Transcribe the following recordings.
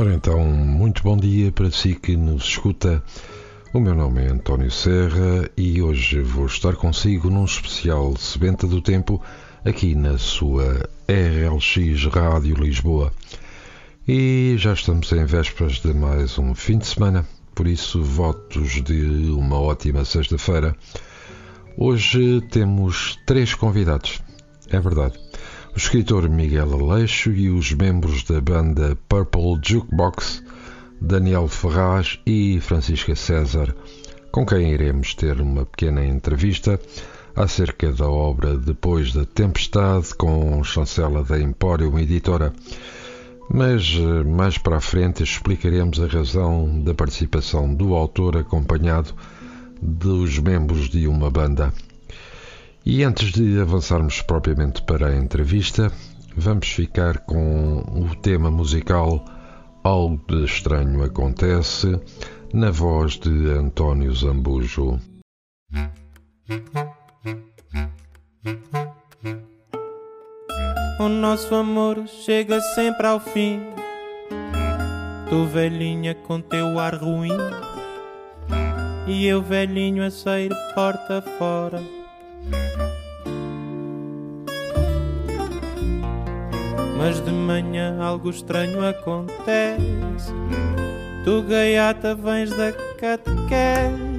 Ora então, muito bom dia para si que nos escuta. O meu nome é António Serra e hoje vou estar consigo num especial Sebenta do Tempo aqui na sua RLX Rádio Lisboa. E já estamos em vésperas de mais um fim de semana, por isso votos de uma ótima sexta-feira. Hoje temos três convidados, é verdade o escritor Miguel Aleixo e os membros da banda Purple Jukebox, Daniel Ferraz e Francisca César, com quem iremos ter uma pequena entrevista acerca da obra Depois da Tempestade, com chancela da Emporium Editora. Mas eh, mais para a frente explicaremos a razão da participação do autor acompanhado dos membros de uma banda. E antes de avançarmos propriamente para a entrevista, vamos ficar com o tema musical Algo de Estranho Acontece, na voz de António Zambujo. O nosso amor chega sempre ao fim. Tu velhinha com teu ar ruim, e eu velhinho a sair porta fora Mas de manhã algo estranho acontece. Tu, gaiata, vens da catequese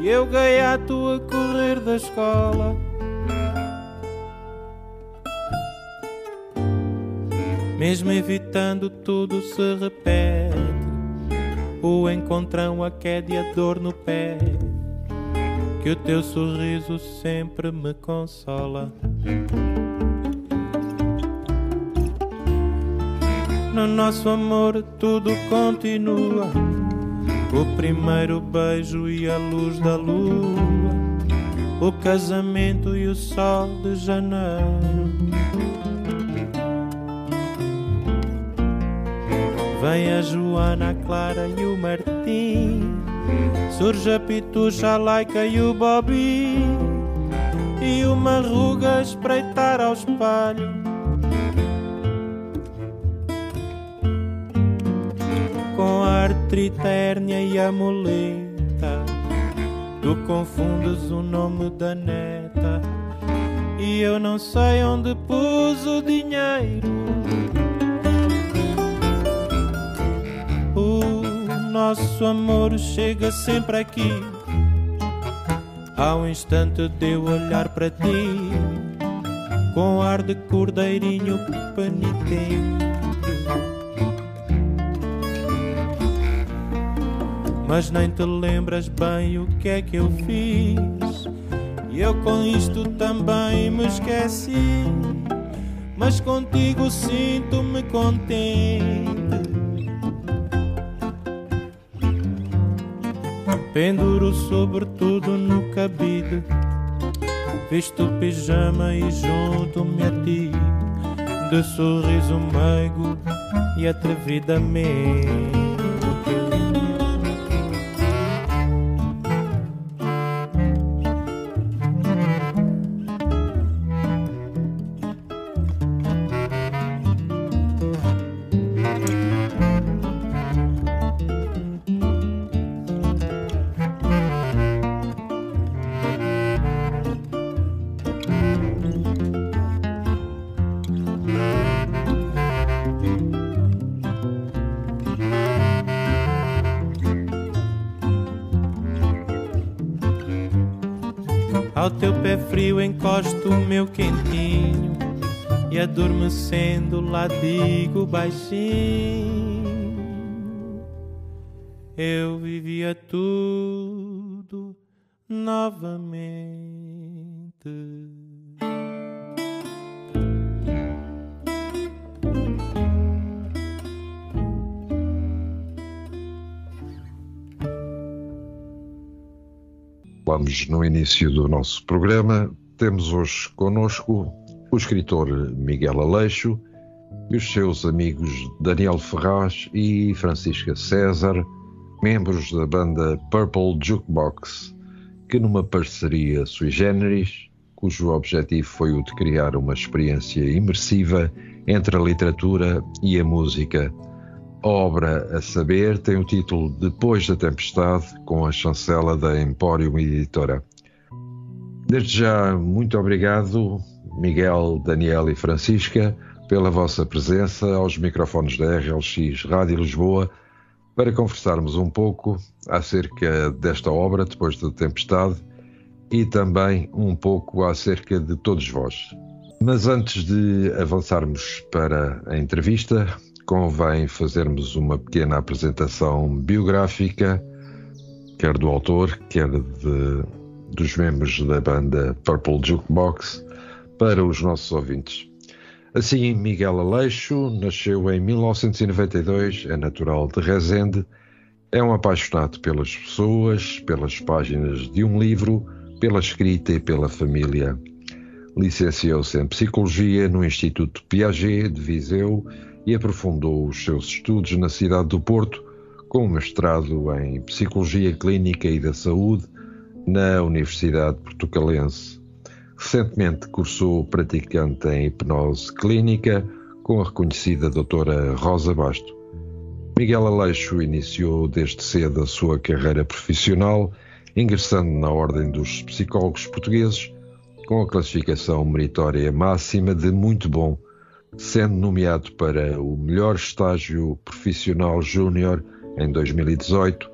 e eu, gaiato, a correr da escola. Mesmo evitando, tudo se repete. O encontrão, a queda e a dor no pé. Que o teu sorriso sempre me consola. no nosso amor tudo continua. O primeiro beijo e a luz da lua, o casamento e o sol de janeiro. Vem a Joana, a Clara e o Martim. Surge a Pitucha, a Laica e o Bobby. E uma ruga a espreitar ao espelho artrite, hérnia e a muleta. Tu confundes o nome da neta e eu não sei onde pus o dinheiro. O nosso amor chega sempre aqui. Ao instante de eu olhar para ti, com ar de cordeirinho penitente. mas nem te lembras bem o que é que eu fiz. E eu com isto também me esqueci, mas contigo sinto-me contente. Penduro sobretudo no cabide, visto pijama e junto-me a ti, de sorriso meigo e atrevidamente. descendo lá digo baixinho. Eu vivia tudo novamente. Vamos no início do nosso programa. Temos hoje conosco o escritor Miguel Aleixo e os seus amigos Daniel Ferraz e Francisca César, membros da banda Purple Jukebox, que numa parceria sui generis, cujo objetivo foi o de criar uma experiência imersiva entre a literatura e a música. A obra a saber tem o título Depois da Tempestade, com a chancela da Emporium Editora. Desde já, muito obrigado, Miguel, Daniel e Francisca, pela vossa presença aos microfones da RLX Rádio Lisboa para conversarmos um pouco acerca desta obra, Depois da Tempestade, e também um pouco acerca de todos vós. Mas antes de avançarmos para a entrevista, convém fazermos uma pequena apresentação biográfica, quer do autor, quer de, dos membros da banda Purple Jukebox, para os nossos ouvintes. Assim, Miguel Aleixo nasceu em 1992, é natural de Rezende, é um apaixonado pelas pessoas, pelas páginas de um livro, pela escrita e pela família. Licenciou-se em Psicologia no Instituto Piaget de Viseu e aprofundou os seus estudos na cidade do Porto, com um mestrado em Psicologia Clínica e da Saúde na Universidade Portucalense. Recentemente cursou praticante em hipnose clínica com a reconhecida doutora Rosa Basto. Miguel Aleixo iniciou desde cedo a sua carreira profissional, ingressando na Ordem dos Psicólogos Portugueses, com a classificação meritória máxima de muito bom sendo nomeado para o melhor estágio profissional júnior em 2018,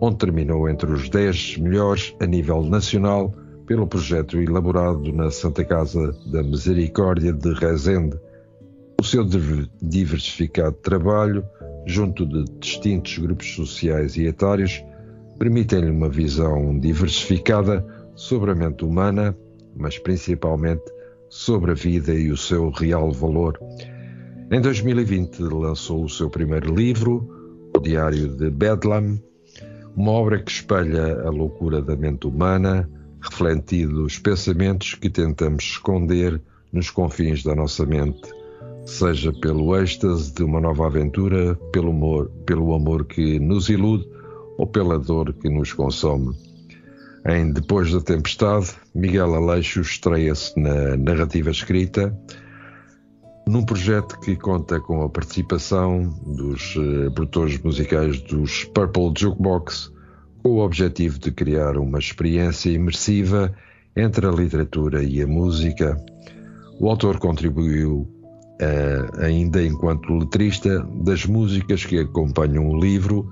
onde terminou entre os 10 melhores a nível nacional pelo projeto elaborado na Santa Casa da Misericórdia de Rezende. O seu diversificado trabalho, junto de distintos grupos sociais e etários, permitem-lhe uma visão diversificada sobre a mente humana, mas principalmente sobre a vida e o seu real valor. Em 2020 lançou o seu primeiro livro, O Diário de Bedlam, uma obra que espelha a loucura da mente humana, refletindo os pensamentos que tentamos esconder nos confins da nossa mente, seja pelo êxtase de uma nova aventura, pelo amor, pelo amor que nos ilude ou pela dor que nos consome. Em Depois da Tempestade, Miguel Aleixo estreia-se na narrativa escrita, num projeto que conta com a participação dos uh, produtores musicais dos Purple Jukebox, o objetivo de criar uma experiência imersiva entre a literatura e a música. O autor contribuiu, uh, ainda enquanto letrista, das músicas que acompanham o livro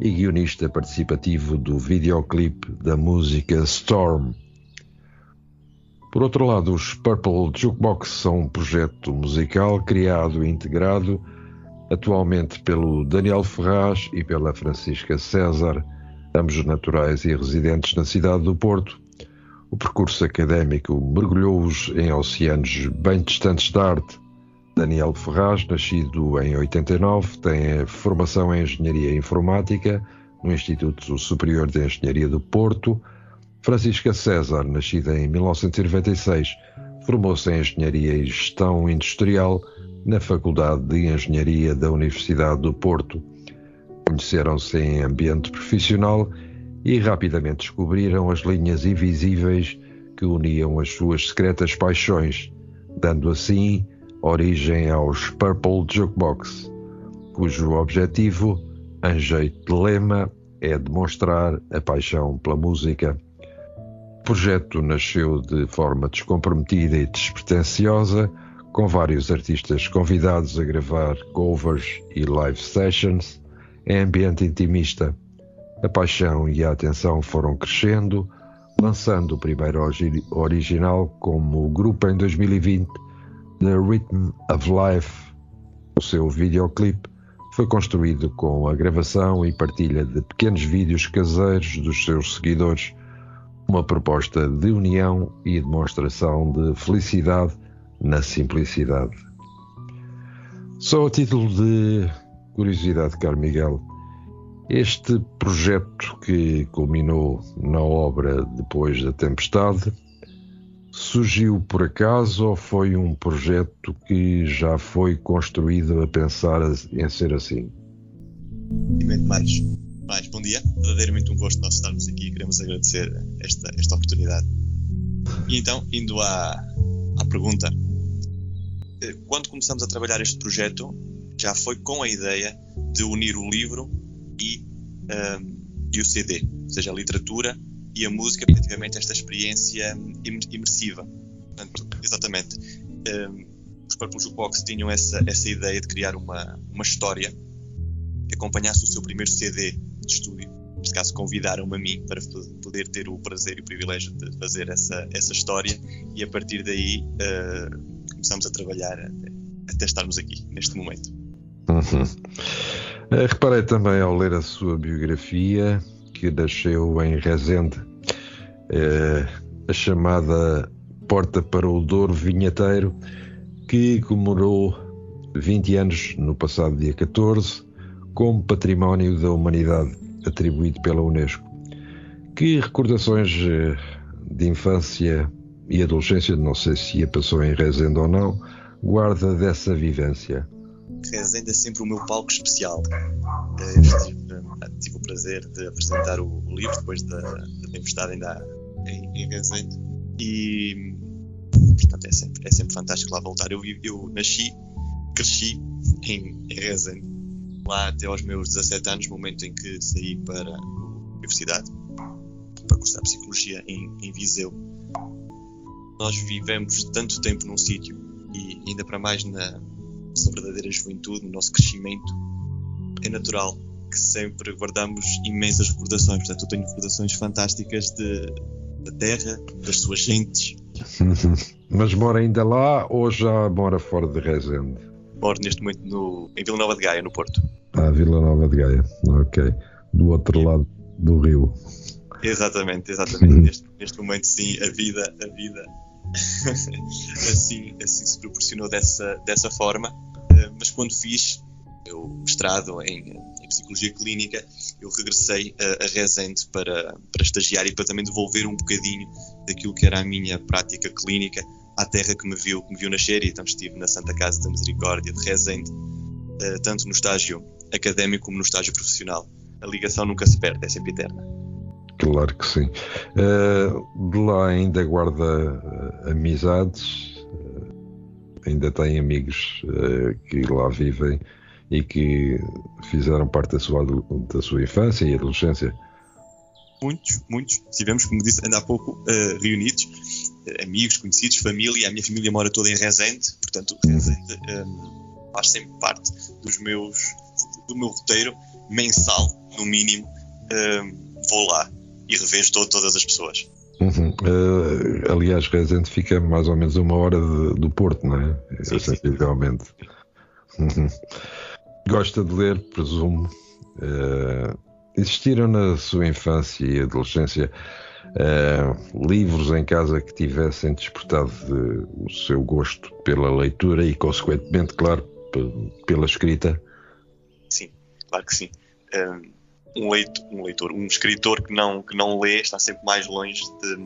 e guionista participativo do videoclipe da música Storm. Por outro lado, os Purple Jukebox são um projeto musical criado e integrado atualmente pelo Daniel Ferraz e pela Francisca César, ambos naturais e residentes na cidade do Porto. O percurso académico mergulhou-os em oceanos bem distantes da arte, Daniel Ferraz, nascido em 89, tem formação em Engenharia Informática no Instituto Superior de Engenharia do Porto. Francisca César, nascida em 1996, formou-se em Engenharia e Gestão Industrial na Faculdade de Engenharia da Universidade do Porto. Conheceram-se em ambiente profissional e rapidamente descobriram as linhas invisíveis que uniam as suas secretas paixões, dando assim origem aos Purple Jukebox, cujo objetivo, em jeito de lema, é demonstrar a paixão pela música. O projeto nasceu de forma descomprometida e despretensiosa, com vários artistas convidados a gravar covers e live sessions em ambiente intimista. A paixão e a atenção foram crescendo, lançando o primeiro original como grupo em 2020 The Rhythm of Life. O seu videoclipe foi construído com a gravação e partilha de pequenos vídeos caseiros dos seus seguidores, uma proposta de união e demonstração de felicidade na simplicidade. Só a título de curiosidade, caro Miguel, Este projeto que culminou na obra Depois da Tempestade surgiu por acaso ou foi um projeto que já foi construído a pensar em ser assim? Mais, mais bom dia, verdadeiramente um gosto nós estarmos aqui e queremos agradecer esta, esta oportunidade. E então, indo à, à pergunta, eh, quando começamos a trabalhar este projeto, já foi com a ideia de unir o livro e, um, e o CD, ou seja, a literatura e a música, praticamente esta experiência imersiva. Portanto, exatamente. Um, os Purple Jukebox tinham essa, essa ideia de criar uma, uma história que acompanhasse o seu primeiro CD de estúdio. Neste caso, convidaram-me a mim para poder ter o prazer e o privilégio de fazer essa, essa história, e a partir daí uh, começamos a trabalhar até, até estarmos aqui, neste momento. Uhum. Uh, reparei também ao ler a sua biografia que nasceu em Rezende, uh, a chamada Porta para o Douro Vinheteiro, que comemorou 20 anos no passado dia 14 como Património da Humanidade atribuído pela Unesco. Que recordações eh, de infância e adolescência, não sei se a passou em Rezende ou não, guarda dessa vivência? Rezende é sempre o meu palco especial. Tive, tive o prazer de apresentar o, livro depois da, tempestade ainda em, em Rezende e portanto é sempre, é sempre fantástico lá voltar. Eu, eu nasci, cresci em, em Rezende lá até aos meus 17 anos, momento em que saí para a universidade para cursar Psicologia em, em Viseu. Nós vivemos tanto tempo num sítio e ainda para mais na nossa verdadeira juventude, no nosso crescimento, é natural que sempre guardamos imensas recordações. Portanto, eu tenho recordações fantásticas de, da terra, das suas gentes. Mas mora ainda lá ou já mora fora de Rezende? moro neste momento no, em Vila Nova de Gaia, no Porto. Ah, Vila Nova de Gaia, ok. Do outro Sim. lado do rio. Exatamente, exatamente. neste, neste momento, sim, a vida, a vida assim, assim se proporcionou dessa, dessa forma. Uh, mas quando fiz o mestrado em, em, Psicologia Clínica, eu regressei a, a Resende para, para estagiar e para também devolver um bocadinho daquilo que era a minha prática clínica à terra que me viu, que me viu nascer, e então estive na Santa Casa da Misericórdia de Rezende, uh, tanto no estágio académico como no estágio profissional. A ligação nunca se perde, é sempre eterna. Claro que sim. Uh, de lá ainda guarda uh, amizades, ainda tem amigos que lá vivem e que fizeram parte da sua, da sua infância e adolescência? Muitos, muitos. Estivemos, como disse ainda há pouco, reunidos amigos, conhecidos, família. A minha família mora toda em Rezende, portanto, uhum. Rezende um, faz sempre parte dos meus, do meu roteiro mensal, no mínimo. Um, vou lá e revejo todo, todas as pessoas. Uhum. Uh, aliás, Rezende fica mais ou menos uma hora de, do Porto, não é? Sim, Sensivelmente. Uhum. Gosta de ler, presumo. Uh, existiram na sua infância e adolescência uh, livros em casa que tivessem despertado de, o seu gosto pela leitura e, consequentemente, claro, pela escrita? Sim, claro que sim. Um, leitor, um leitor, um escritor que não, que não lê está sempre mais longe de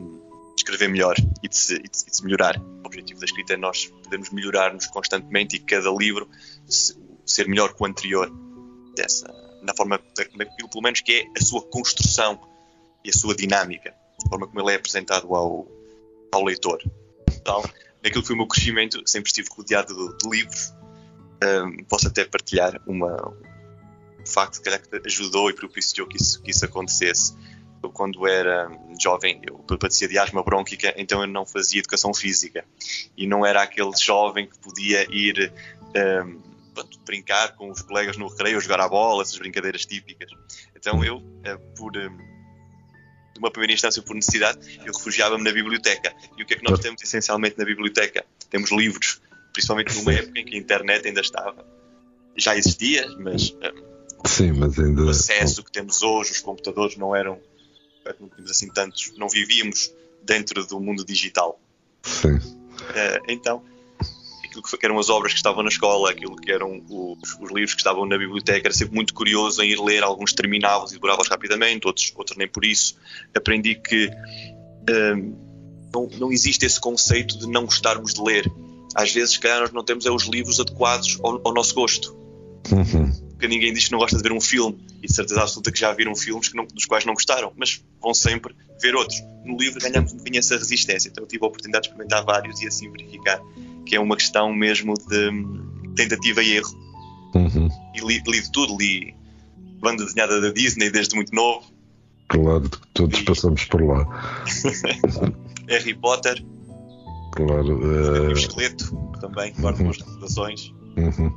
escrever melhor e de, se, e de, de se melhorar. O objetivo da escrita é nós podermos melhorar-nos constantemente e cada livro ser melhor que o anterior. Dessa, na forma, pelo menos que é a sua construção e a sua dinâmica a forma como ele é apresentado ao, ao leitor. Então, naquilo que foi o meu crescimento, sempre estive rodeado de, de livros. Um, posso até partilhar uma, um facto que ajudou e propiciou que isso, que isso acontecesse. Eu, quando era jovem, eu padecia de asma brônquica, então eu não fazia educação física. E não era aquele jovem que podia ir um, brincar com os colegas no recreio, jogar a bola, essas brincadeiras típicas. Então eu, uh, por numa primeira instância por necessidade, eu refugiava-me na biblioteca. E o que é que nós temos essencialmente na biblioteca? Temos livros, principalmente numa época em que a internet ainda estava. Já existia, mas, Sim, mas ainda... o acesso que temos hoje, os computadores não eram, não tínhamos assim tantos, não vivíamos dentro do mundo digital. Sim. Uh, então, aquilo que eram as obras que estavam na escola, aquilo que eram os, os livros que estavam na biblioteca, era sempre muito curioso em ir ler, alguns terminavam e devoravam rapidamente, outros, outros nem por isso. Aprendi que hum, não, não existe esse conceito de não gostarmos de ler. Às vezes, se calhar, nós não temos é os livros adequados ao, ao nosso gosto. Uhum. Porque ninguém diz que não gosta de ver um filme, e de certeza absoluta que já viram filmes que não, dos quais não gostaram, mas vão sempre ver outros. No livro ganhamos um bocadinho essa resistência, então eu tive a oportunidade de experimentar vários e assim verificar que é uma questão mesmo de tentativa e erro. Uhum. E li, li de tudo, li banda desenhada da Disney desde muito novo. Claro, todos e... passamos por lá. Harry Potter. Claro. Uh... O esqueleto, também, guardo uhum. recordações. Uhum.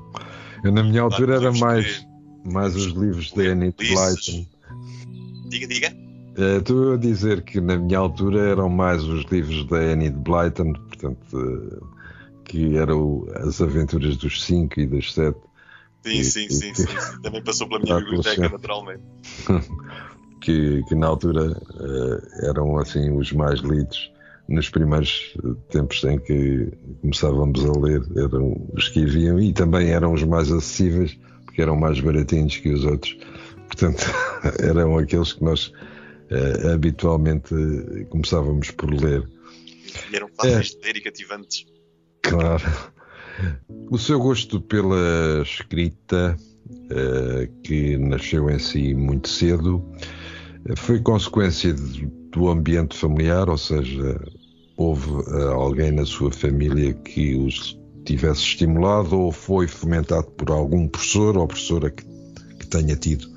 Eu, na minha altura, era mais, mais os livros de Annie Blyton. Diga, diga. Uh, estou a dizer que na minha altura eram mais os livros da Annie de Blyton, portanto, uh, que eram as aventuras dos cinco e das sete. Sim, sim, sim, sim, Também passou pela minha biblioteca, naturalmente. que, que na altura uh, eram assim os mais lidos nos primeiros tempos em que começávamos a ler eram os que haviam e também eram os mais acessíveis porque eram mais baratinhos que os outros. Portanto eram aqueles que nós uh, habitualmente começávamos por ler. E eram fáceis é, de ler e cativantes. Claro. O seu gosto pela escrita uh, que nasceu em si muito cedo foi consequência do ambiente familiar, ou seja, houve uh, alguém na sua família que os tivesse estimulado ou foi fomentado por algum professor ou professora que, que tenha tido,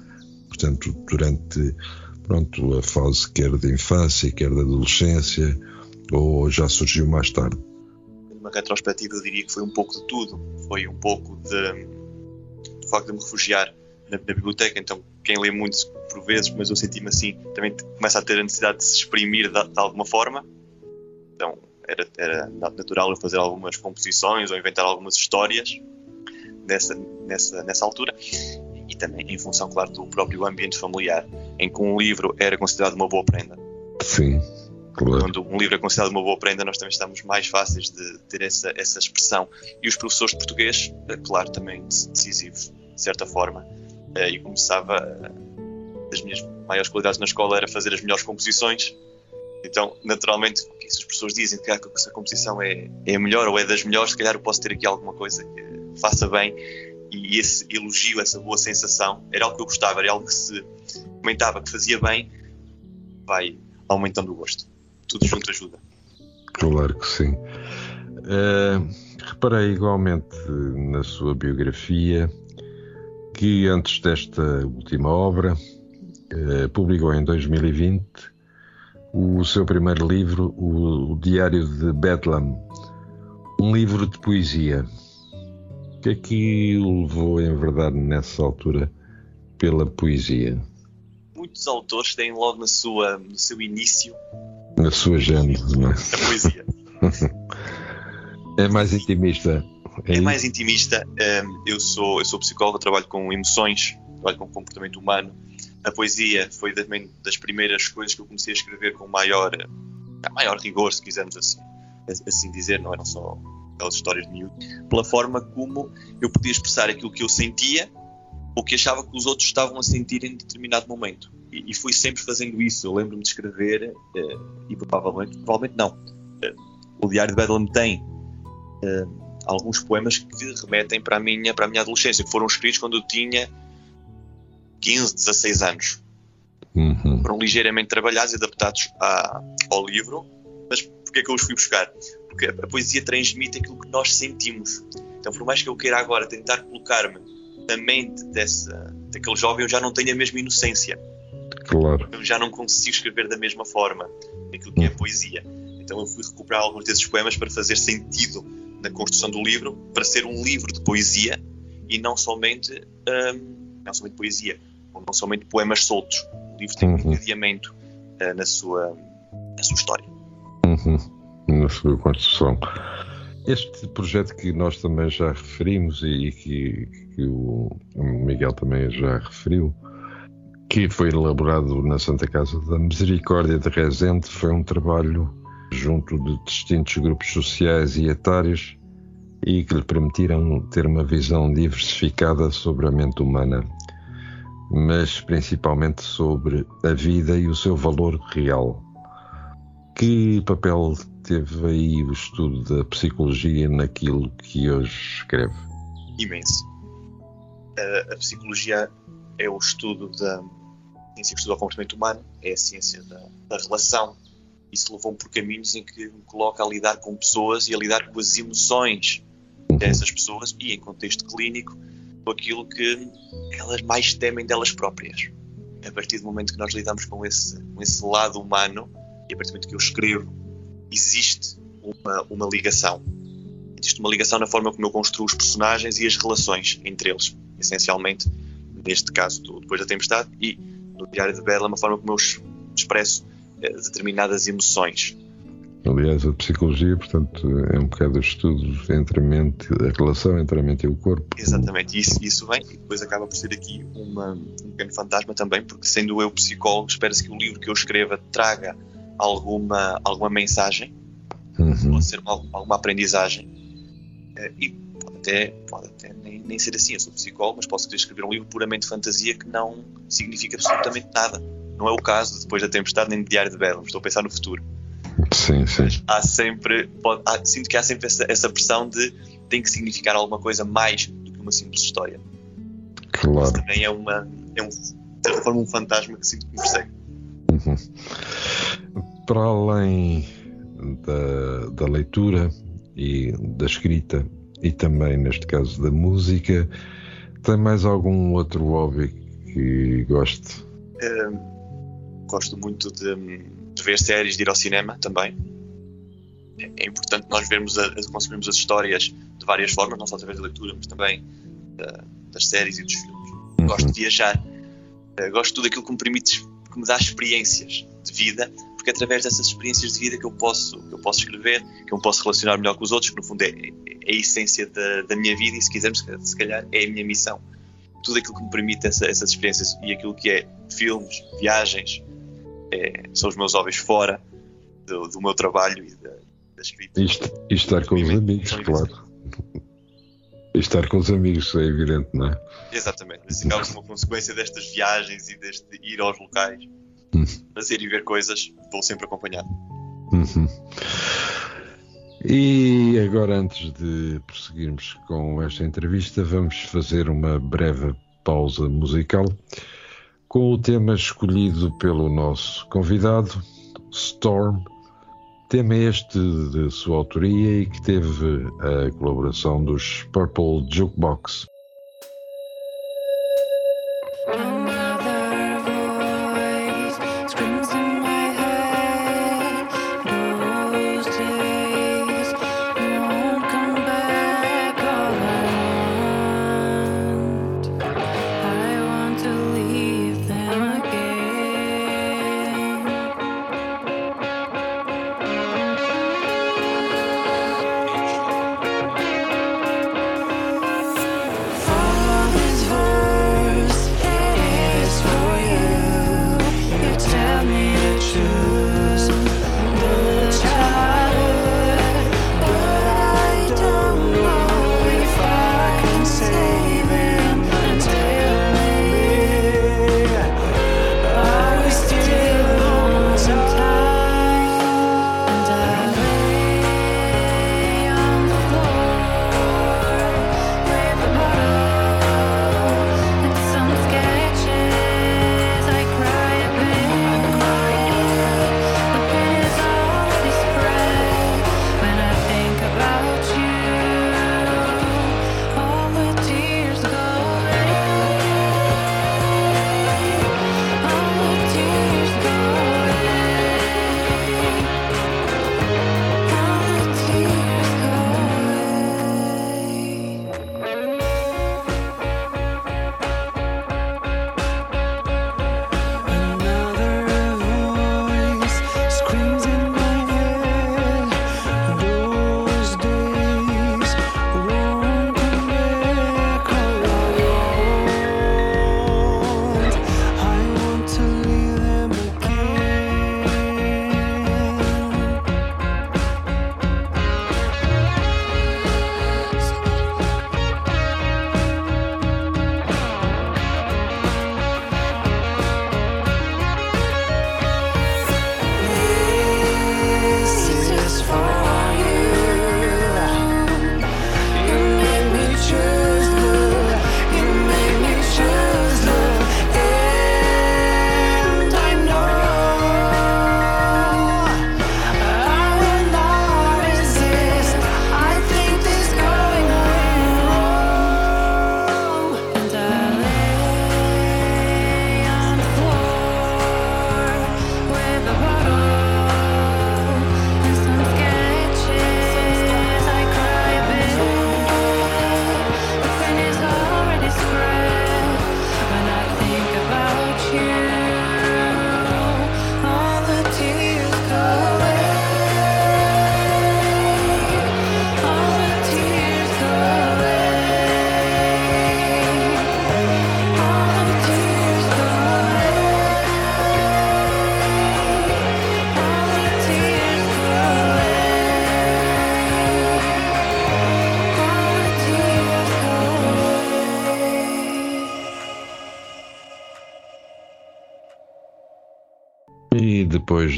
portanto, durante pronto, a fase quer da infância, quer da adolescência, ou já surgiu mais tarde? Numa retrospectiva, eu diria que foi um pouco de tudo. Foi um pouco de, do facto de me refugiar na, na biblioteca, então quem lê muito por vezes, mas eu senti-me assim, também começa a ter a necessidade de se exprimir de, de alguma forma. Então era, era, natural eu fazer algumas composições ou inventar algumas histórias nessa, nessa, nessa altura. E também em função, claro, do próprio ambiente familiar, em que um livro era considerado uma boa prenda. Sim, claro. Quando um livro é considerado uma boa prenda, nós também estamos mais fáceis de ter essa, essa expressão. E os professores de português, eh, claro, também decisivos, de certa forma. Eh, e começava das minhas maiores qualidades na escola era fazer as melhores composições. Então, naturalmente, se as pessoas dizem que a composição é, é a melhor ou é das melhores, se calhar eu posso ter aqui alguma coisa que faça bem. E esse elogio, essa boa sensação, era algo que eu gostava, era algo que se comentava que fazia bem, vai aumentando o gosto. Tudo junto ajuda. Claro que sim. Uh, reparei igualmente na sua biografia que antes desta última obra eh, publicou em 2020 o seu primeiro livro, o, Diário de Bedlam, um livro de poesia. O que é que o levou a verdade nessa altura pela poesia? Muitos autores têm logo na sua, no seu início na sua gênese, não é? A poesia. é mais intimista. É, é mais intimista. Eu sou, eu sou psicólogo, trabalho com emoções, trabalho com comportamento humano. A poesia foi também das primeiras coisas que eu comecei a escrever com maior, maior rigor, se quisermos assim, assim dizer, não eram só aquelas histórias de miúdo, pela forma como eu podia expressar aquilo que eu sentia ou que achava que os outros estavam a sentir em determinado momento. E, e fui sempre fazendo isso. Eu lembro-me de escrever, uh, e provavelmente, provavelmente não. Uh, o Diário de Bedlam tem alguns poemas que remetem para a minha, para a minha adolescência, que foram escritos quando eu tinha 15, 16 anos. Uhum. Foram ligeiramente trabalhados e adaptados ao livro, mas porquê é que eu os fui buscar? Porque a poesia transmite aquilo que nós sentimos. Então, por mais que eu queira agora tentar colocar-me na mente dessa, daquele jovem, eu já não tenho a mesma inocência. Claro. Eu já não consigo escrever da mesma forma aquilo que é a poesia. Então eu fui recuperar alguns desses poemas para fazer sentido na construção do livro para ser um livro de poesia e não somente, um, não somente poesia, não somente poemas soltos. O livro tem um uhum. encadeamento uh, na, sua, na sua história. Uhum. Na sua construção. Este projeto que nós também já referimos e que, que o Miguel também já referiu, que foi elaborado na Santa Casa da Misericórdia de Rezende, foi um trabalho junto de distintos grupos sociais e etários e que lhe permitiram ter uma visão diversificada sobre a mente humana, mas principalmente sobre a vida e o seu valor real. Que papel teve aí o estudo da psicologia naquilo que hoje escreve? Imenso. A, a psicologia é o estudo da ciência que estuda o comportamento humano, é a ciência da, da relação. Isso levou-me por caminhos em que me coloca a lidar com pessoas e a lidar com as emoções dessas pessoas e, em contexto clínico, aquilo que elas mais temem delas próprias. A partir do momento que nós lidamos com esse, com esse lado humano, e a partir do momento que eu escrevo, existe uma, uma ligação. Existe uma ligação na forma como eu construo os personagens e as relações entre eles, essencialmente, neste caso, do, depois da tempestade, e no Diário de Bela, uma forma como eu expresso eh, determinadas emoções. Aliás, a psicologia, portanto, é um bocado o estudo entre a mente, a relação entre a mente e o corpo. Exatamente, isso, isso vem e depois acaba por ser aqui uma, um pequeno fantasma também, porque sendo eu psicólogo, espera-se que o livro que eu escreva traga alguma, alguma mensagem, uhum. pode ser uma, alguma aprendizagem, eh, e pode até, pode até nem, nem ser assim. Eu sou psicólogo, mas posso querer escrever um livro puramente fantasia que não significa absolutamente nada. Não é o caso depois da tempestade nem de Diário de Bela, estou a pensar no futuro. Sim, sim. Há sempre, pode, há, sinto que há sempre essa, essa pressão de tem que significar alguma coisa mais do que uma simples história. Claro. Isso também é uma, é um, de certa forma, um fantasma que sinto que me persegue. Uhum. Para além da, da leitura e da escrita, e também, neste caso, da música, tem mais algum outro hobby que goste? Uh, gosto muito de de ver séries, de ir ao cinema também. É, é importante nós vermos a, consumirmos as histórias de várias formas, não só através da leitura, mas também da, das séries e dos filmes. Uhum. Gosto de viajar, uh, gosto de tudo aquilo que me permite, que me dá experiências de vida, porque é através dessas experiências de vida que eu posso, que eu posso escrever, que eu posso relacionar melhor com os outros, que no fundo é, é a essência da, da, minha vida e se quisermos, se calhar é a minha missão. Tudo aquilo que me permite essa, essas experiências e aquilo que é filmes, viagens, é, são os meus hobbies fora do, do meu trabalho e da, da escrita. Isto, e estar com os amigos, claro. E estar com os amigos é evidente, não é? Exatamente, mas isso acaba uma consequência destas viagens e deste ir aos locais, hum. fazer e ver coisas, vou sempre acompanhado. Uhum. E agora, antes de prosseguirmos com esta entrevista, vamos fazer uma breve pausa musical com o tema escolhido pelo nosso convidado, Storm, tema este de sua autoria e que teve a colaboração dos Purple Jukebox.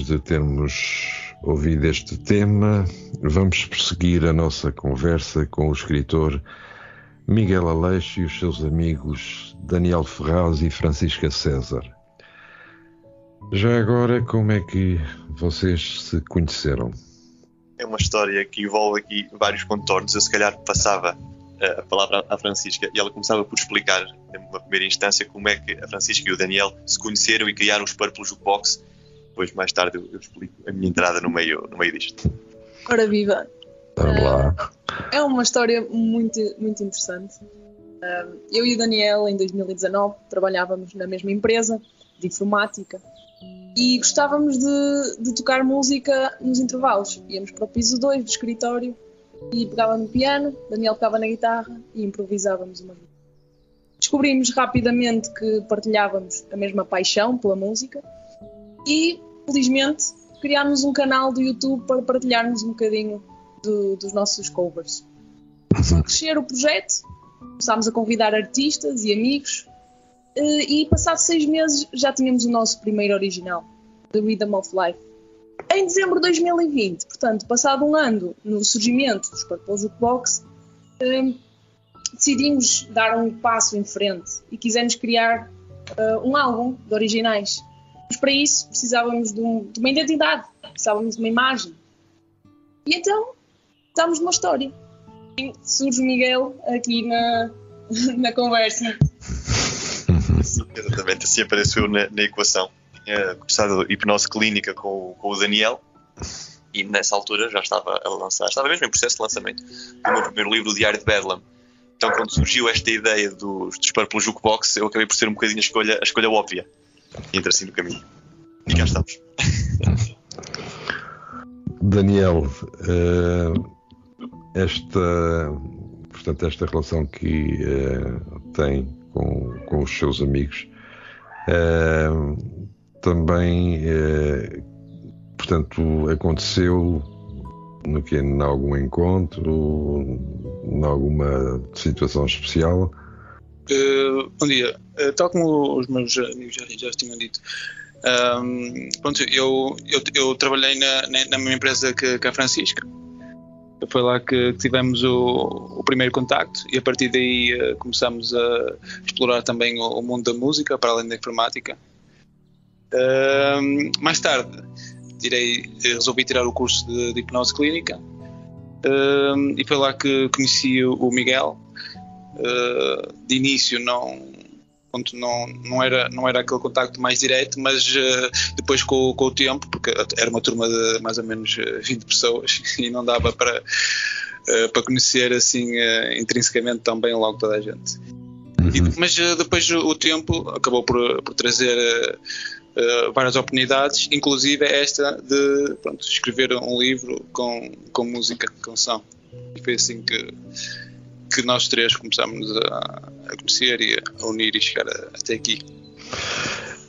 De termos ouvido este tema, vamos prosseguir a nossa conversa com o escritor Miguel Aleixo e os seus amigos Daniel Ferraz e Francisca César. Já agora, como é que vocês se conheceram? É uma história que envolve aqui vários contornos. Eu, se calhar, passava a palavra à Francisca e ela começava por explicar, numa primeira instância, como é que a Francisca e o Daniel se conheceram e criaram os Purple Jukebox. Depois, mais tarde, eu, eu explico a minha entrada no meio, no meio disto. Ora viva! Vamos lá. É uma história muito, muito interessante. Eu e o Daniel, em 2019, trabalhávamos na mesma empresa de informática e gostávamos de, de tocar música nos intervalos. Íamos para o piso 2 do escritório e pegava no piano, Daniel pegava na guitarra e improvisávamos uma vez. Descobrimos rapidamente que partilhávamos a mesma paixão pela música e, felizmente, criámos um canal do YouTube para partilharmos um bocadinho do, dos nossos covers. A crescer o projeto, começámos a convidar artistas e amigos eh, e, passados seis meses, já tínhamos o nosso primeiro original, The Rhythm of Life em dezembro de 2020, portanto, passado um ano no surgimento dos Purple Jukebox, um, decidimos dar um passo em frente e quisemos criar uh, um álbum de originais. Mas para isso precisávamos de, um, de, uma identidade, precisávamos de uma imagem. E então estamos numa história. E surge o Miguel aqui na, na conversa. Exatamente, assim apareceu na, na equação tinha começado hipnose clínica com, com o Daniel e nessa altura já estava a lançar, estava mesmo em processo de lançamento do meu primeiro livro, O Diário de Bedlam. Então, quando surgiu esta ideia dos, dos Purple Jukebox, eu acabei por ser um bocadinho a escolha, a escolha óbvia. Entra assim no caminho. E cá estamos. Daniel, uh, esta, portanto, esta relação que uh, tem com, com os seus amigos uh, também, eh, portanto, aconteceu no que em algum encontro, em alguma situação especial? Uh, bom dia. Uh, tal como os meus amigos já, já tinham dito, um, pronto, eu, eu, eu, trabalhei na, na, mesma empresa que, que a Francisca. Foi lá que tivemos o, o primeiro contacto e a partir daí uh, começamos a explorar também o, o mundo da música, para além da informática mais tarde, tirei, resolvi tirar o curso de, de hipnose clínica e foi lá que conheci o Miguel. Uh, de início não, não, não, era, não era aquele contacto mais direto, mas uh, depois com, com, o tempo, porque era uma turma de mais ou menos 20 ah, pessoas e não dava para, uh, para conhecer assim intrinsecamente tão bem logo toda a gente. Uhum. E, mas depois o tempo acabou por, por trazer uh, várias oportunidades, inclusive esta de pronto, escrever um livro com, com música, com som. E foi assim que, que nós três começámos a, a conhecer e a unir e chegar a, até aqui.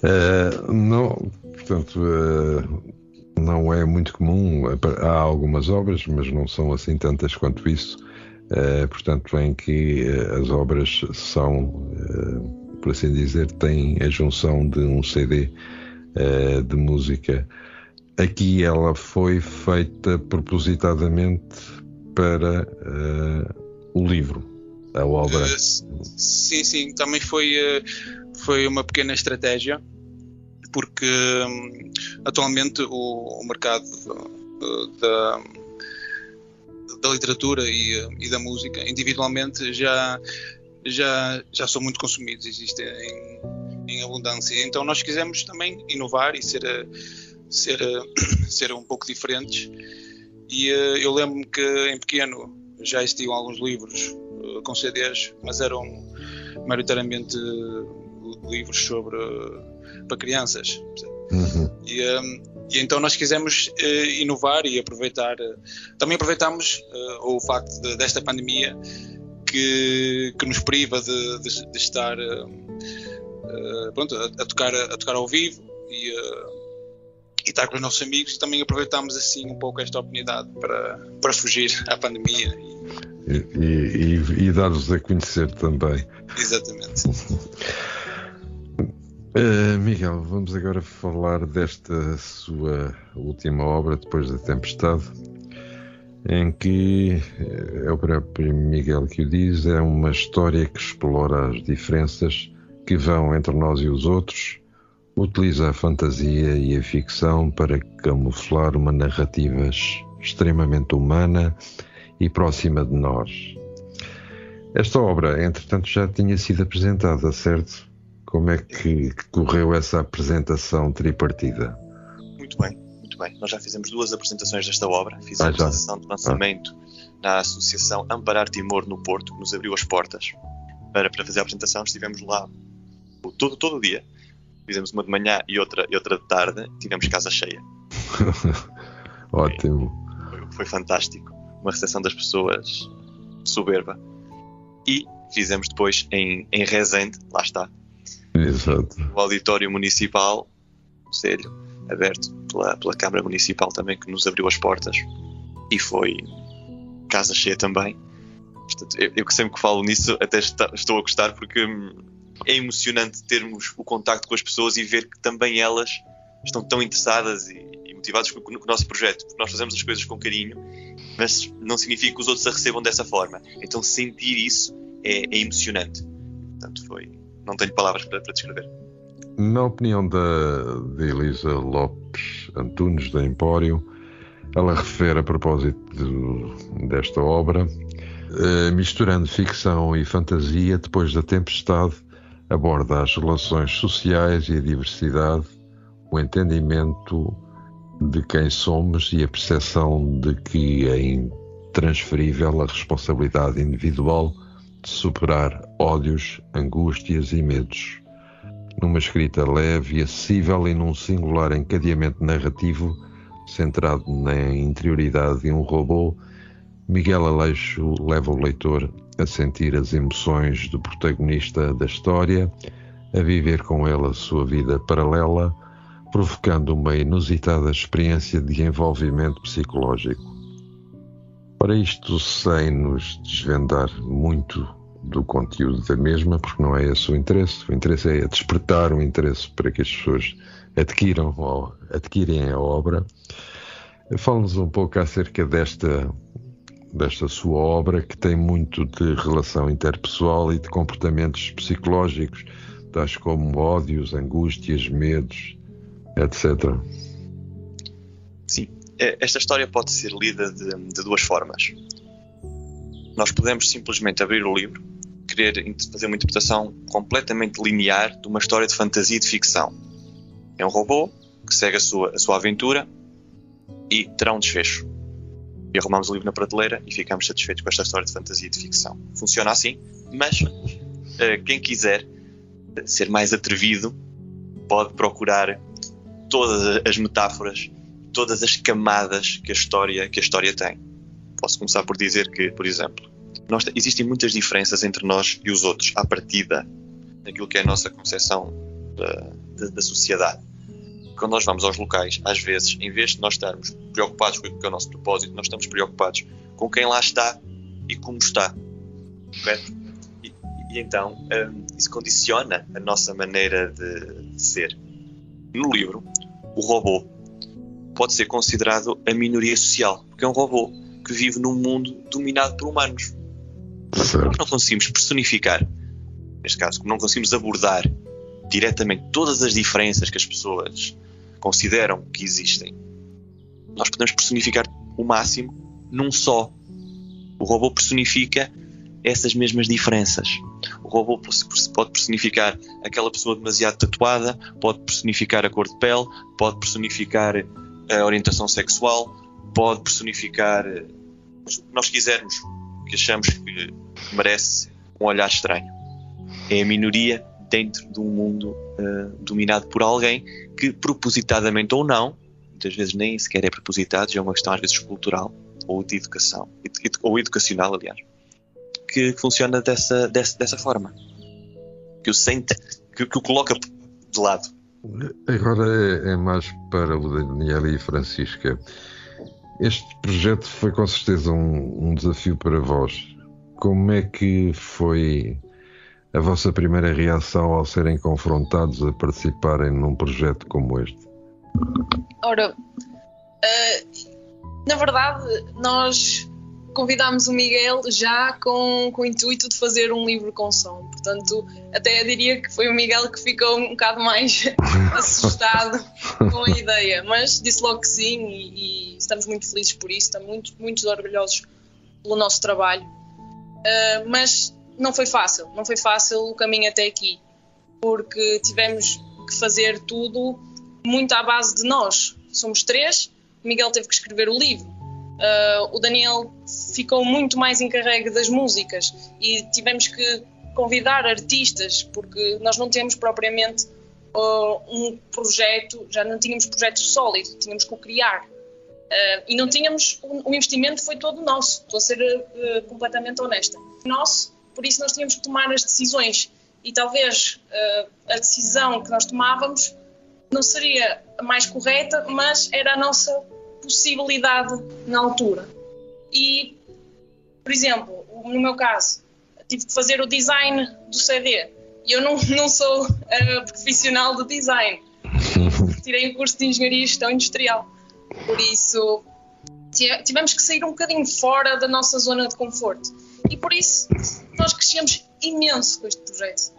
Uh, não, portanto, uh, não é muito comum. Há algumas obras, mas não são assim tantas quanto isso. Uh, portanto, em que as obras são, por assim dizer, têm a junção de um CD de música. Aqui ela foi feita propositadamente para o livro, a obra. Uh, sim, sim, também foi, foi uma pequena estratégia, porque um, atualmente o, o mercado da, da literatura e, e, da música individualmente já, já, já são muito consumidos. Existem em abundância. Então nós quisemos também inovar e ser, eh, ser, eh, ser um pouco diferentes. E eh, eu lembro-me que em pequeno já existiam alguns livros com CDs, mas eram maioritariamente livros sobre para crianças. Uhum. E, e, então nós quisemos inovar e aproveitar. também aproveitamos o facto de, desta pandemia que, que nos priva de, de, de estar eh, pronto, a, a, tocar, a tocar ao vivo e, uh, e estar com os nossos amigos e também aproveitámos assim um pouco esta oportunidade para, para fugir à pandemia. E, e, e, dar-vos a conhecer também. Exatamente. Uh, Miguel, vamos agora falar desta sua última obra, Depois da Tempestade, em que eh, é o próprio Miguel que o diz, é uma história que explora as diferenças que vão entre nós e os outros, utiliza a fantasia e a ficção para camuflar uma narrativa extremamente humana e próxima de nós. Esta obra, entretanto, já tinha sido apresentada, certo? Como é que correu essa apresentação tripartida? Muito bem, muito bem. Nós já fizemos duas apresentações desta obra. Fizemos ah, a apresentação de lançamento ah. na Associação Amparar Timor no Porto, que nos abriu as portas para, para fazer a apresentação. Estivemos lá todo, todo o dia. Fizemos uma de manhã e outra, e outra de tarde. Tivemos casa cheia. Ótimo. Foi, foi fantástico. Uma recepção das pessoas soberba. E fizemos depois em, em Rezende, lá está, Exato. O auditório municipal, Conselho, aberto pela, pela Câmara Municipal também, que nos abriu as portas. E foi casa cheia também. Portanto, eu, eu sempre que falo nisso, até está, estou a gostar porque hum, é emocionante termos o contacto com as pessoas e ver que também elas estão tão interessadas e, motivadas com, o nosso projeto. Porque nós fazemos as coisas com carinho, mas não significa que os outros a recebam dessa forma. Então sentir isso é, é emocionante. Portanto, foi, não tenho palavras para, para descrever. Na opinião da, Elisa Lopes Antunes, da Empório, ela refere a propósito de, desta obra, eh, misturando ficção e fantasia, depois da tempestade, aborda as relações sociais e a diversidade, o entendimento de quem somos e a percepção de que é intransferível a responsabilidade individual de superar ódios, angústias e medos. Numa escrita leve e acessível e num singular encadeamento narrativo centrado na interioridade de um robô, Miguel Aleixo leva o leitor a sentir as emoções do protagonista da história, a viver com ele a sua vida paralela, provocando uma inusitada experiência de envolvimento psicológico. Para isto, sem nos desvendar muito do conteúdo da mesma, porque não é esse o interesse. O interesse é despertar o interesse para que as pessoas adquiram ou adquirem a obra. Fala-nos um pouco acerca desta, desta sua obra, que tem muito de relação interpessoal e de comportamentos psicológicos, tais como ódios, angústias, medos, etc. Sim, é, esta história pode ser lida de, de duas formas. Nós podemos simplesmente abrir o livro, querer fazer uma interpretação completamente linear de uma história de fantasia e de ficção. É um robô que segue a sua, a sua aventura e terá um desfecho. E arrumamos o livro na prateleira e ficamos satisfeitos com esta história de fantasia e de ficção. Funciona assim, mas uh, quem quiser ser mais atrevido pode procurar todas as metáforas todas as camadas que a história, que a história tem. Posso começar por dizer que, por exemplo, nós, existem muitas diferenças entre nós e os outros, à partida, naquilo que é a nossa concepção da, da, da sociedade. Quando nós vamos aos locais, às vezes, em vez de nós estarmos preocupados com o que é o nosso propósito, nós estamos preocupados com quem lá está e como está. Correto? E, e então, um, isso condiciona a nossa maneira de ser. No livro, o robô pode ser considerado a minoria social, porque é um robô que vive num mundo dominado por humanos. Nós não conseguimos personificar, neste caso, como não conseguimos abordar diretamente todas as diferenças que as pessoas consideram que existem, nós podemos personificar o máximo num só. O robô personifica essas mesmas diferenças. O robô pode personificar aquela pessoa demasiado tatuada, pode personificar a cor de pele, pode personificar a orientação sexual, pode personificar eh, o que nós quisermos, que achamos que merece um olhar estranho. É a minoria dentro de um mundo uh, dominado por alguém que, propositadamente ou não, muitas vezes nem sequer é propositado, já é uma questão às vezes cultural ou de educação, ou educacional, aliás, que funciona dessa, dessa, dessa forma. Que o sente, que, que o coloca de lado. Agora é, é mais para o Daniel e Francisca. Este projeto foi com certeza um, um desafio para vós. Como é que foi a vossa primeira reação ao serem confrontados a participarem num projeto como este? Ora, uh, na verdade, nós convidámos o Miguel já com, com o intuito de fazer um livro com som. Portanto, até diria que foi o Miguel que ficou um bocado mais assustado com a ideia, mas disse logo que sim e, e, estamos muito felizes por isso, estamos muito, muito orgulhosos pelo nosso trabalho. Uh, mas não foi fácil, não foi fácil o caminho até aqui, porque tivemos que fazer tudo muito à base de nós. Somos três, o Miguel teve que escrever o livro, uh, o Daniel ficou muito mais encarregue das músicas e tivemos que convidar artistas, porque nós não temos propriamente uh, um projeto, já não tínhamos projeto sólido, tínhamos que o criar. Uh, e não tínhamos, o, investimento foi todo nosso, estou a ser uh, completamente honesta. Nosso, por isso nós tínhamos que tomar as decisões e talvez a decisão que nós tomávamos não seria a mais correta, mas era a nossa possibilidade na altura. E, por exemplo, no meu caso, tive que fazer o design do CD. E eu não, não sou uh, profissional de design. Tirei o curso de Engenharia e Gestão Industrial. Por isso, tivemos que sair um bocadinho fora da nossa zona de conforto. E por isso, nós crescemos imenso com este projeto.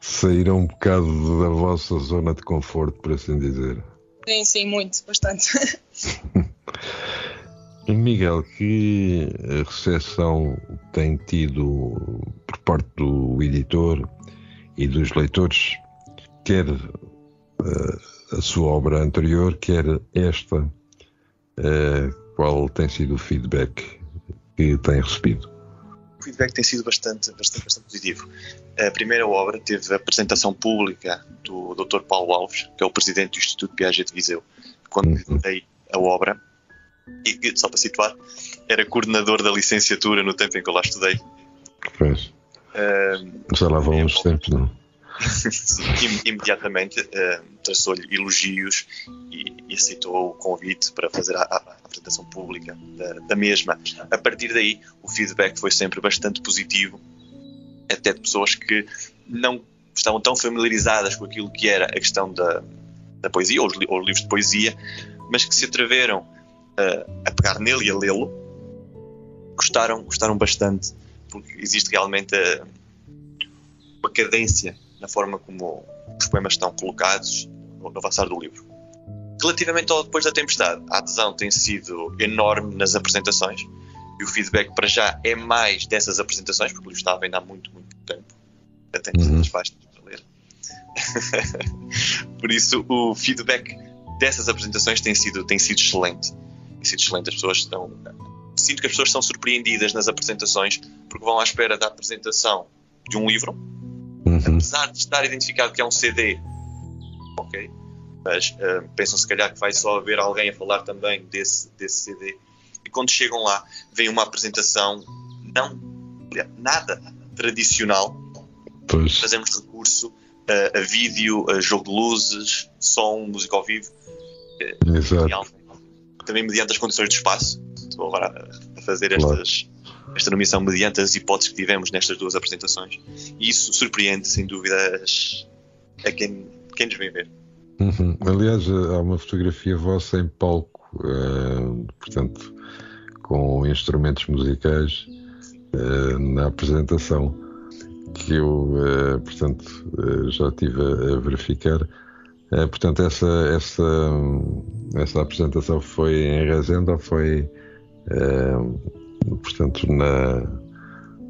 Saíram um bocado da vossa zona de conforto, por assim dizer. Sim, sim, muito, bastante. Miguel, que recepção tem tido por parte do editor e dos leitores, quer uh, a sua obra anterior, quer esta, uh, qual tem sido o feedback que tem recebido? O feedback tem sido bastante, bastante, bastante positivo. A primeira obra teve a apresentação pública do Dr. Paulo Alves, que é o presidente do Instituto Piaget de Viseu, quando uhum. dei a obra e, só para situar, era coordenador da licenciatura no tempo em que eu lá estudei. Pois. Uh, Já lá vão uns tempos, não? imediatamente uh, traçou-lhe elogios e, e, aceitou o convite para fazer a, a apresentação pública da, da, mesma. A partir daí, o feedback foi sempre bastante positivo, até de pessoas que não estavam tão familiarizadas com aquilo que era a questão da, da poesia, ou os, ou os livros de poesia, mas que se atreveram a pegar nele e a lê-lo, gostaram, gostaram bastante, porque existe realmente a, uma cadência na forma como os poemas estão colocados no, no avançar do livro. Relativamente ao Depois da Tempestade, a adesão tem sido enorme nas apresentações e o feedback para já é mais dessas apresentações, porque o livro está a vender há muito, muito tempo. Já tem uhum. páginas para ler. Por isso, o feedback dessas apresentações tem sido, tem sido excelente tem sido excelente. As pessoas estão. Sinto que as pessoas estão surpreendidas nas apresentações porque vão à espera da apresentação de um livro, uhum. apesar de estar identificado que é um CD, ok? Mas uh, pensam se calhar que vai só haver alguém a falar também desse, desse CD. E quando chegam lá, vem uma apresentação não nada tradicional. Pois. Fazemos recurso uh, a vídeo, a jogo de luzes, som, música ao vivo. Uh, Exato também mediante as condições do espaço. Estou agora a fazer estas, claro. esta nomeação mediante as hipóteses que tivemos nestas duas apresentações. E isso surpreende, sem dúvidas, a quem, quem nos vem ver. Uhum. Aliás, há uma fotografia vossa em palco, uh, portanto, com instrumentos musicais uh, na apresentação, que eu, uh, portanto, já estive a, verificar. É, portanto, essa, essa, essa apresentação foi em Rezende ou foi, portanto, na,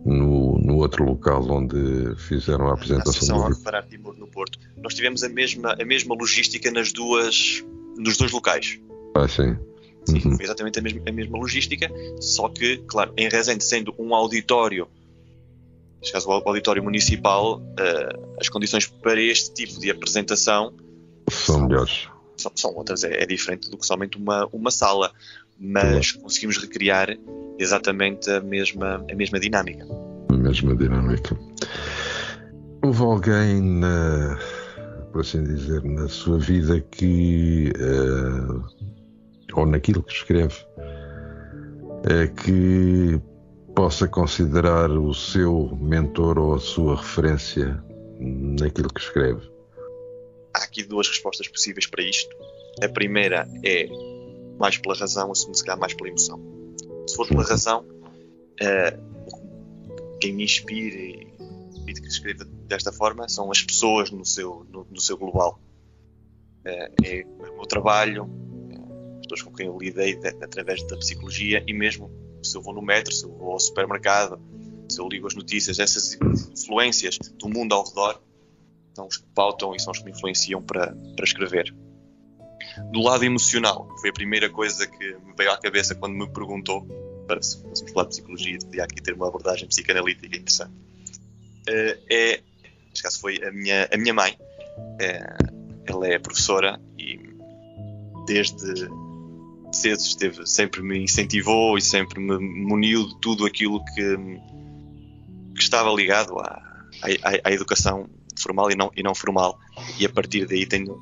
no, no outro local onde fizeram a apresentação? Na Associação Timor, no Porto. Nós tivemos a mesma, a mesma logística nas duas, nos dois locais. Ah, sim. Sim, uhum. foi exatamente a mesma, a mesma logística, só que, claro, em Rezende, sendo um auditório, neste caso o auditório municipal, uh, as condições para este tipo de apresentação são melhores. São, são outras, é, é, diferente do que somente uma, uma sala, mas conseguimos recriar exatamente a mesma, a mesma dinâmica. A mesma dinâmica. Houve alguém, na, por assim dizer, na sua vida que, uh, ou naquilo que escreve, é que possa considerar o seu mentor ou a sua referência naquilo que escreve? Há aqui duas respostas possíveis para isto. A primeira é mais pela razão, a segunda, se calhar, mais pela emoção. Se for pela razão, uh, quem me inspira e, que escreva desta forma são as pessoas no seu, no, no seu global. Uh, é o meu trabalho, uh, as pessoas com quem eu lidei de, através da psicologia e mesmo se eu vou no metro, se eu vou ao supermercado, se eu ligo as notícias, essas influências do mundo ao redor são os que pautam e são os que me influenciam para, para escrever. Do lado emocional, foi a primeira coisa que me veio à cabeça quando me perguntou para se fôssemos falar de psicologia, podia aqui ter uma abordagem psicanalítica interessante. Uh, é, neste caso foi a minha, a minha mãe. Uh, ela é professora e desde cedo esteve, sempre me incentivou e sempre me muniu de tudo aquilo que, que estava ligado à, à, à, educação formal e não, e não formal. E a partir daí tenho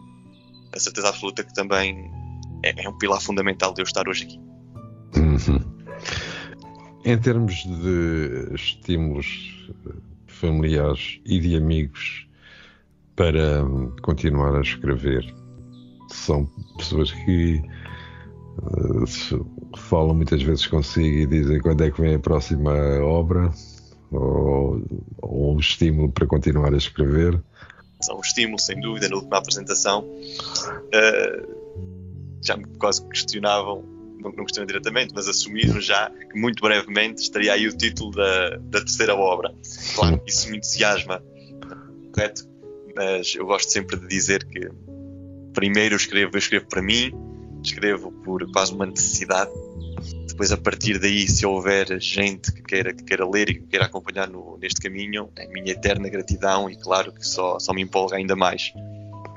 a certeza absoluta que também é, é um pilar fundamental de eu estar hoje aqui. Uhum. Em termos de estímulos familiares e de amigos para continuar a escrever, são pessoas que falam muitas vezes consigo e dizem quando é que vem a próxima obra ou, ou um estímulo para continuar a escrever? São um estímulo, sem dúvida, na última apresentação. Uh, já me quase questionavam, não, não questionam diretamente, mas assumiram já que muito brevemente estaria aí o título da, da terceira obra. Claro, isso me entusiasma, correto? Mas eu gosto sempre de dizer que primeiro eu escrevo, eu escrevo para mim, escrevo por quase uma necessidade. Depois, a partir daí, se houver gente que queira, que queira ler e que queira acompanhar no, neste caminho, é minha eterna gratidão e, claro, que só, só me empolga ainda mais.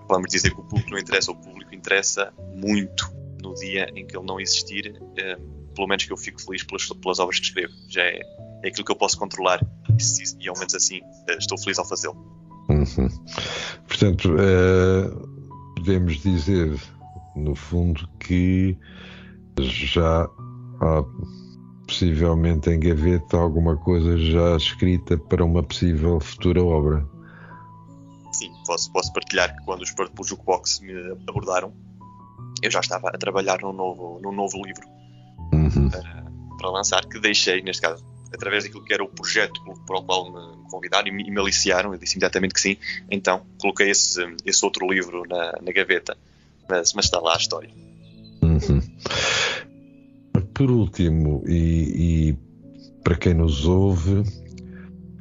Vamos dizer que o público não interessa, o público interessa muito no dia em que ele não existir. Eh, pelo menos que eu fico feliz pelas, pelas obras que escrevo. Já é, é aquilo que eu posso controlar e, e ao menos assim, eh, estou feliz ao fazê-lo. Uhum. Portanto, uh, podemos dizer no fundo, que já há possivelmente em gaveta alguma coisa já escrita para uma possível futura obra. Sim, posso, posso partilhar que quando os Purple Jukebox me abordaram, eu já estava a trabalhar num novo, num novo livro uhum. para, para, lançar, que deixei, neste caso, através daquilo que era o projeto para o qual me convidaram e me, e me aliciaram, eu disse imediatamente que sim, então coloquei esse, esse outro livro na, na gaveta mas, mas está lá a história. Uhum. Por último, e, e para quem nos ouve,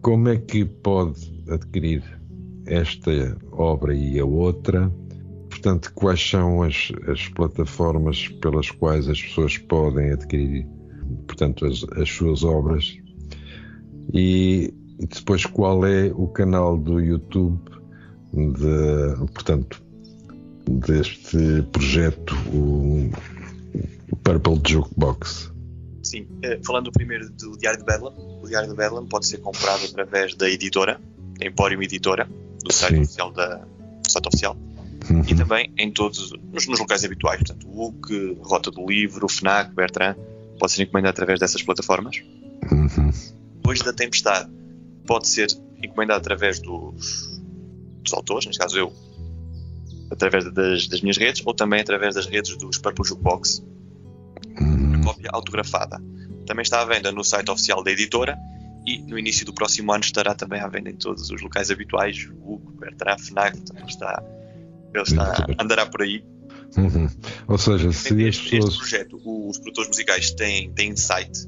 como é que pode adquirir esta obra e a outra? Portanto, quais são as, as plataformas pelas quais as pessoas podem adquirir, portanto, as, as suas obras? E, e depois, qual é o canal do YouTube de, portanto, deste projeto, o, Purple Jukebox? Sim, eh, falando primeiro do Diário de Bedlam, o Diário de Bedlam pode ser comprado através da editora, Emporium Editora, do site Sim. oficial da do site oficial, uhum. e também em todos nos, nos, locais habituais, portanto, o UC, Rota do Livro, o FNAC, Bertrand, pode ser encomendado através dessas plataformas. Uhum. Depois da Tempestade, pode ser encomendado através dos, dos autores, neste caso eu, através das, das, minhas redes ou também através das redes dos Purple Jukebox. Uhum. Cópia autografada. Também está à venda no site oficial da editora e no início do próximo ano estará também à venda em todos os locais habituais. O Bertrand, FNAC, também está, ele está, andará por aí. Uhum. Ou seja, se este, pessoas... este projeto, os produtores musicais têm, têm site,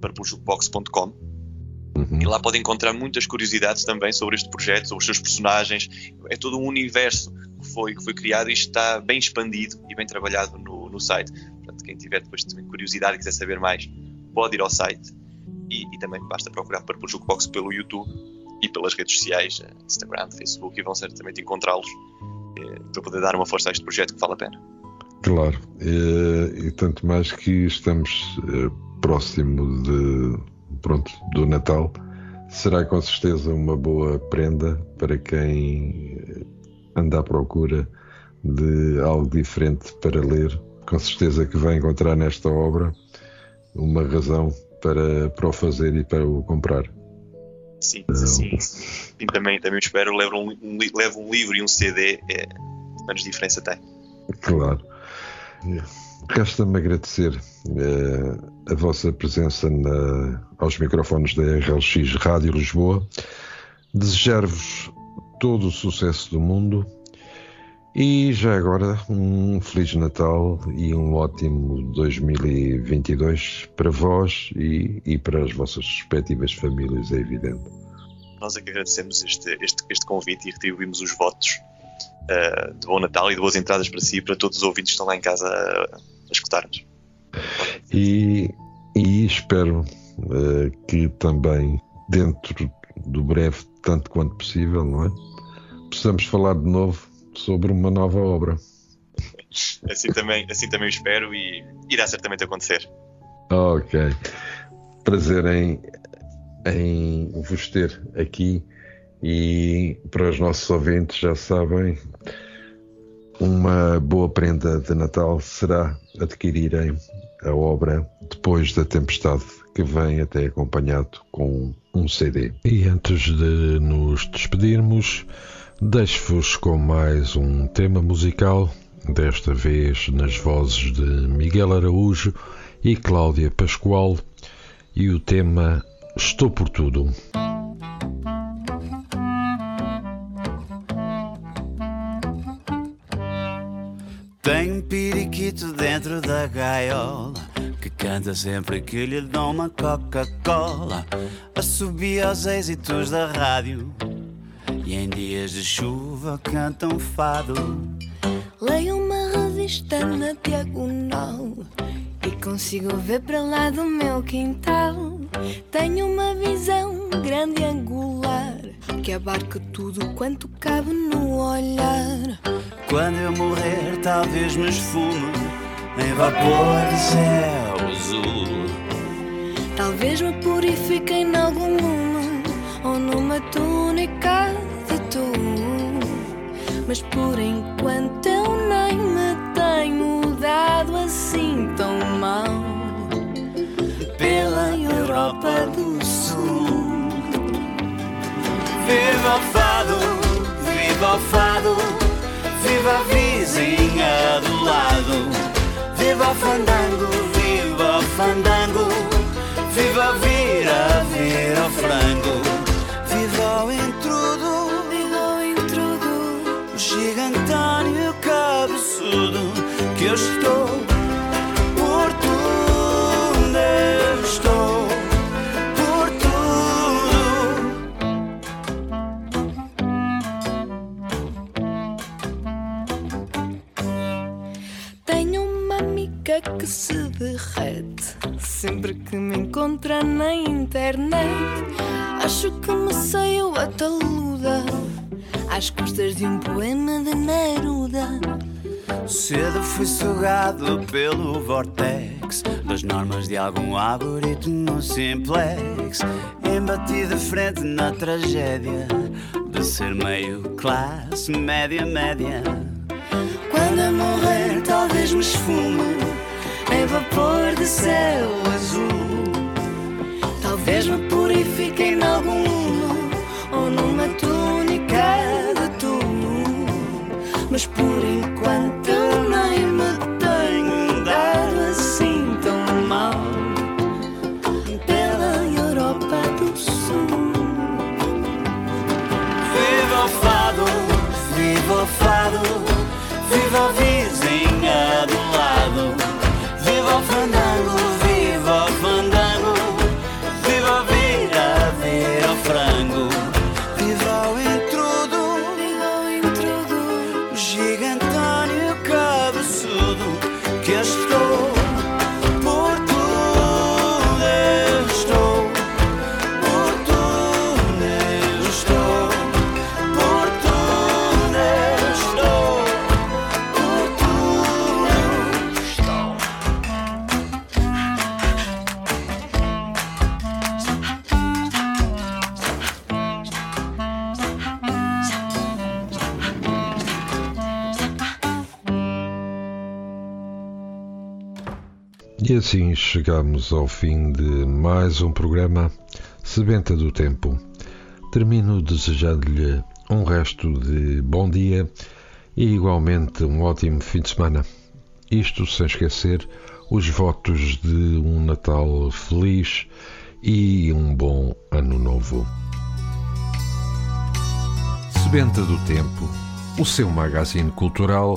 purplejukebox.com, uhum. e lá podem encontrar muitas curiosidades também sobre este projeto, sobre os seus personagens. É todo um universo foi, que foi criado e está bem expandido e bem trabalhado no, no site. Portanto, quem tiver depois também curiosidade e quiser saber mais, pode ir ao site e, e também basta procurar para o Jukebox pelo YouTube e pelas redes sociais, eh, Instagram, Facebook, e vão certamente encontrá-los eh, para poder dar uma força a este projeto que vale a pena. Claro, e, e tanto mais que estamos eh, próximo de, pronto, do Natal, será com certeza uma boa prenda para quem anda à procura de algo diferente para ler. Com certeza que vai encontrar nesta obra uma razão para, para o fazer e para o comprar. Sim, sim, sim. também, também espero. Levo um, um, levo um livro e um CD, é, menos diferença tem. Claro. Resta-me agradecer uh, a vossa presença na, aos microfones da RLX Rádio Lisboa, desejar-vos todo o sucesso do mundo e já agora um Feliz Natal e um ótimo 2022 para vós e, e para as vossas respectivas famílias, é evidente. Nós é que agradecemos este, este, este convite e retribuímos os votos uh, de bom Natal e de boas entradas para si e para todos os ouvintes que estão lá em casa a, a escutar-nos. E, e espero uh, que também, dentro do breve, tanto quanto possível, não é? Possamos falar de novo sobre uma nova obra. Assim também, assim também espero e irá certamente acontecer. Ok. Prazer em, em vos ter aqui e para os nossos ouvintes já sabem, uma boa prenda de Natal será adquirirem a obra depois da tempestade que vem até acompanhado com um CD. E antes de nos despedirmos, deixo-vos com mais um tema musical, desta vez nas vozes de Miguel Araújo e Cláudia Pascoal, e o tema Estou por Tudo. Tem um periquito dentro da gaiola canta sempre que lhe dão uma Coca-Cola. Assobia aos êxitos da rádio e em dias de chuva canta um fado. Leio uma revista na diagonal e consigo ver para lá do meu quintal. Tenho uma visão grande e angular que abarca tudo quanto cabe no olhar. Quando eu morrer, talvez me esfume em vapor de céu azul. Talvez me purifique em algum lume ou numa túnica de tu. Mas por enquanto eu nem me tenho dado assim tão mal pela Europa do Sul. Viva o fado, viva o fado. Viva a vizinha do lado, viva o fandango, sempre que me encontra na internet. Acho que me saiu a taluda às custas de um poema de Neruda. Cedo fui sugado pelo vortex das normas de algum algoritmo simplex. Embati de frente na tragédia de ser meio classe média média. Quando eu morrer, talvez me esfume em vapor de céu azul. Talvez me purifique em algum lume ou numa túnica de tu. Mas por enquanto assim chegamos ao fim de mais um programa Sebenta do Tempo. Termino desejando-lhe um resto de bom dia e igualmente um ótimo fim de semana. Isto sem esquecer os votos de um Natal feliz e um bom Ano Novo. Sebenta do Tempo, o seu magazine cultural,